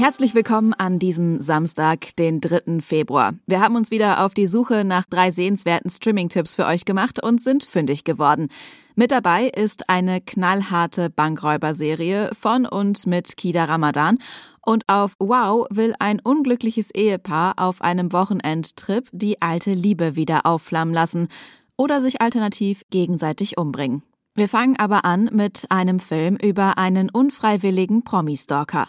Herzlich willkommen an diesem Samstag, den 3. Februar. Wir haben uns wieder auf die Suche nach drei sehenswerten Streaming-Tipps für euch gemacht und sind fündig geworden. Mit dabei ist eine knallharte Bankräuberserie von und mit Kida Ramadan. Und auf Wow will ein unglückliches Ehepaar auf einem Wochenendtrip die alte Liebe wieder aufflammen lassen oder sich alternativ gegenseitig umbringen. Wir fangen aber an mit einem Film über einen unfreiwilligen Promi-Stalker.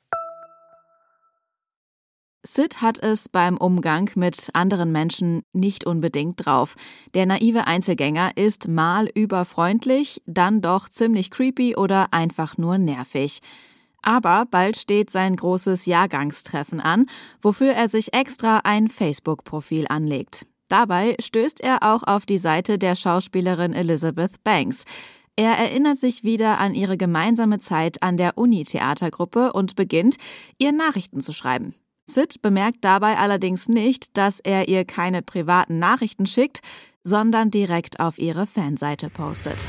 Sid hat es beim Umgang mit anderen Menschen nicht unbedingt drauf. Der naive Einzelgänger ist mal überfreundlich, dann doch ziemlich creepy oder einfach nur nervig. Aber bald steht sein großes Jahrgangstreffen an, wofür er sich extra ein Facebook-Profil anlegt. Dabei stößt er auch auf die Seite der Schauspielerin Elizabeth Banks. Er erinnert sich wieder an ihre gemeinsame Zeit an der Uni-Theatergruppe und beginnt, ihr Nachrichten zu schreiben. Sid bemerkt dabei allerdings nicht, dass er ihr keine privaten Nachrichten schickt, sondern direkt auf ihre Fanseite postet.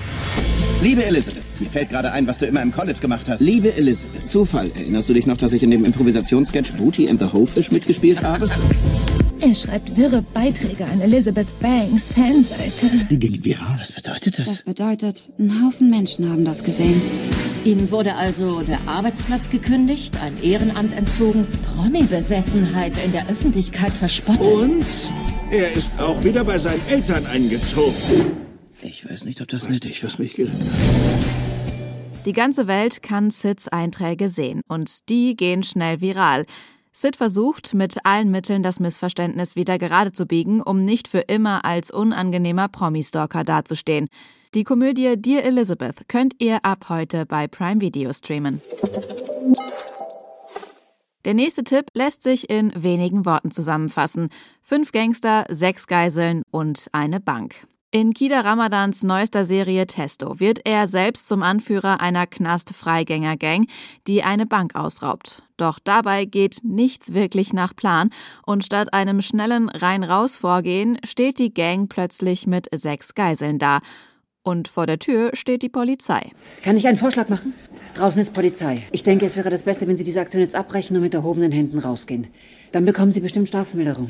Liebe Elizabeth, mir fällt gerade ein, was du immer im College gemacht hast. Liebe Elizabeth, Zufall. Erinnerst du dich noch, dass ich in dem Improvisationssketch Booty and the Hopefish mitgespielt habe? Er schreibt wirre Beiträge an Elizabeth Banks Fanseite. Die ging viral. Was bedeutet das? Das bedeutet, ein Haufen Menschen haben das gesehen. Ihnen wurde also der Arbeitsplatz gekündigt, ein Ehrenamt entzogen, Promi-Besessenheit in der Öffentlichkeit verspottet. Und er ist auch wieder bei seinen Eltern eingezogen. Ich weiß nicht, ob das nötig was mich geritten Die ganze Welt kann Sids Einträge sehen und die gehen schnell viral. Sid versucht mit allen Mitteln das Missverständnis wieder gerade zu biegen, um nicht für immer als unangenehmer Promi-Stalker dazustehen. Die Komödie Dear Elizabeth könnt ihr ab heute bei Prime Video streamen. Der nächste Tipp lässt sich in wenigen Worten zusammenfassen. Fünf Gangster, sechs Geiseln und eine Bank. In Kida Ramadans neuester Serie Testo wird er selbst zum Anführer einer Knast-Freigänger-Gang, die eine Bank ausraubt. Doch dabei geht nichts wirklich nach Plan und statt einem schnellen Rein-Raus-Vorgehen steht die Gang plötzlich mit sechs Geiseln da. Und vor der Tür steht die Polizei. Kann ich einen Vorschlag machen? Draußen ist Polizei. Ich denke, es wäre das Beste, wenn Sie diese Aktion jetzt abbrechen und mit erhobenen Händen rausgehen. Dann bekommen Sie bestimmt Strafmilderung.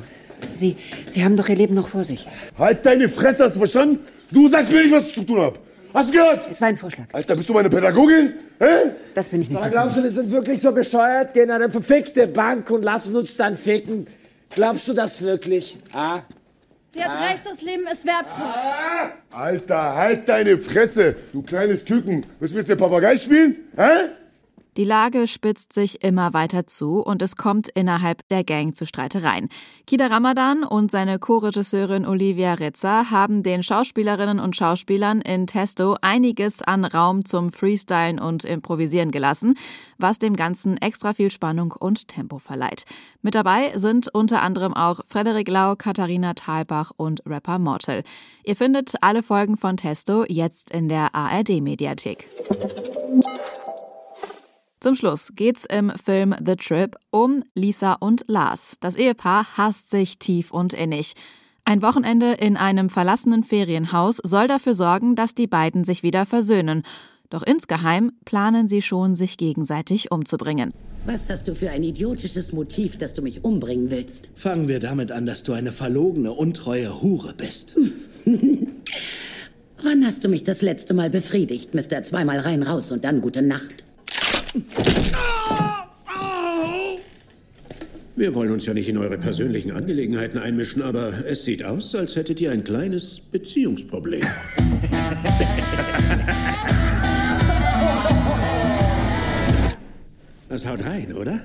Sie, Sie haben doch Ihr Leben noch vor sich. Halt deine Fresse, hast du verstanden? Du sagst mir nicht, was ich zu tun habe. Hast du gehört? Es war ein Vorschlag. Alter, bist du meine Pädagogin? Hä? Das bin ich nicht. Sag, glaubst du, wir sind wirklich so bescheuert? Gehen an eine verfickte Bank und lassen uns dann ficken? Glaubst du das wirklich? Ah? Sie hat recht, das Leben ist wertvoll. Alter, halt deine Fresse, du kleines Küken. Willst du mit dem Papagei spielen? Hä? Die Lage spitzt sich immer weiter zu und es kommt innerhalb der Gang zu Streitereien. Kida Ramadan und seine Co-Regisseurin Olivia Ritzer haben den Schauspielerinnen und Schauspielern in Testo einiges an Raum zum Freestylen und Improvisieren gelassen, was dem Ganzen extra viel Spannung und Tempo verleiht. Mit dabei sind unter anderem auch Frederik Lau, Katharina Thalbach und Rapper Mortal. Ihr findet alle Folgen von Testo jetzt in der ARD-Mediathek. Zum Schluss geht's im Film The Trip um Lisa und Lars. Das Ehepaar hasst sich tief und innig. Ein Wochenende in einem verlassenen Ferienhaus soll dafür sorgen, dass die beiden sich wieder versöhnen. Doch insgeheim planen sie schon, sich gegenseitig umzubringen. Was hast du für ein idiotisches Motiv, dass du mich umbringen willst? Fangen wir damit an, dass du eine verlogene, untreue Hure bist. Wann hast du mich das letzte Mal befriedigt, Mr. Zweimal rein raus und dann gute Nacht? Wir wollen uns ja nicht in eure persönlichen Angelegenheiten einmischen, aber es sieht aus, als hättet ihr ein kleines Beziehungsproblem. Das haut rein, oder?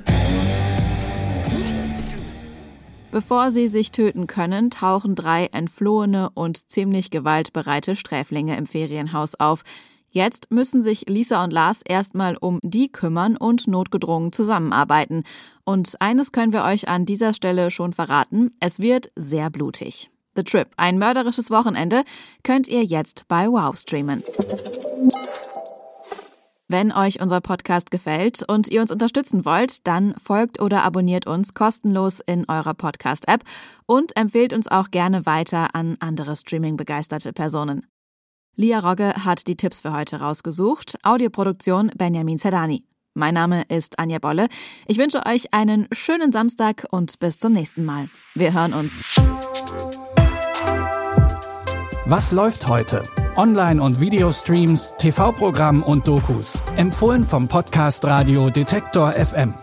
Bevor sie sich töten können, tauchen drei entflohene und ziemlich gewaltbereite Sträflinge im Ferienhaus auf. Jetzt müssen sich Lisa und Lars erstmal um die kümmern und notgedrungen zusammenarbeiten. Und eines können wir euch an dieser Stelle schon verraten, es wird sehr blutig. The Trip, ein mörderisches Wochenende, könnt ihr jetzt bei Wow streamen. Wenn euch unser Podcast gefällt und ihr uns unterstützen wollt, dann folgt oder abonniert uns kostenlos in eurer Podcast-App und empfehlt uns auch gerne weiter an andere Streaming-begeisterte Personen. Lia Rogge hat die Tipps für heute rausgesucht. Audioproduktion Benjamin Zerdani. Mein Name ist Anja Bolle. Ich wünsche euch einen schönen Samstag und bis zum nächsten Mal. Wir hören uns. Was läuft heute? Online- und Videostreams, TV-Programm und Dokus. Empfohlen vom Podcast Radio Detektor FM.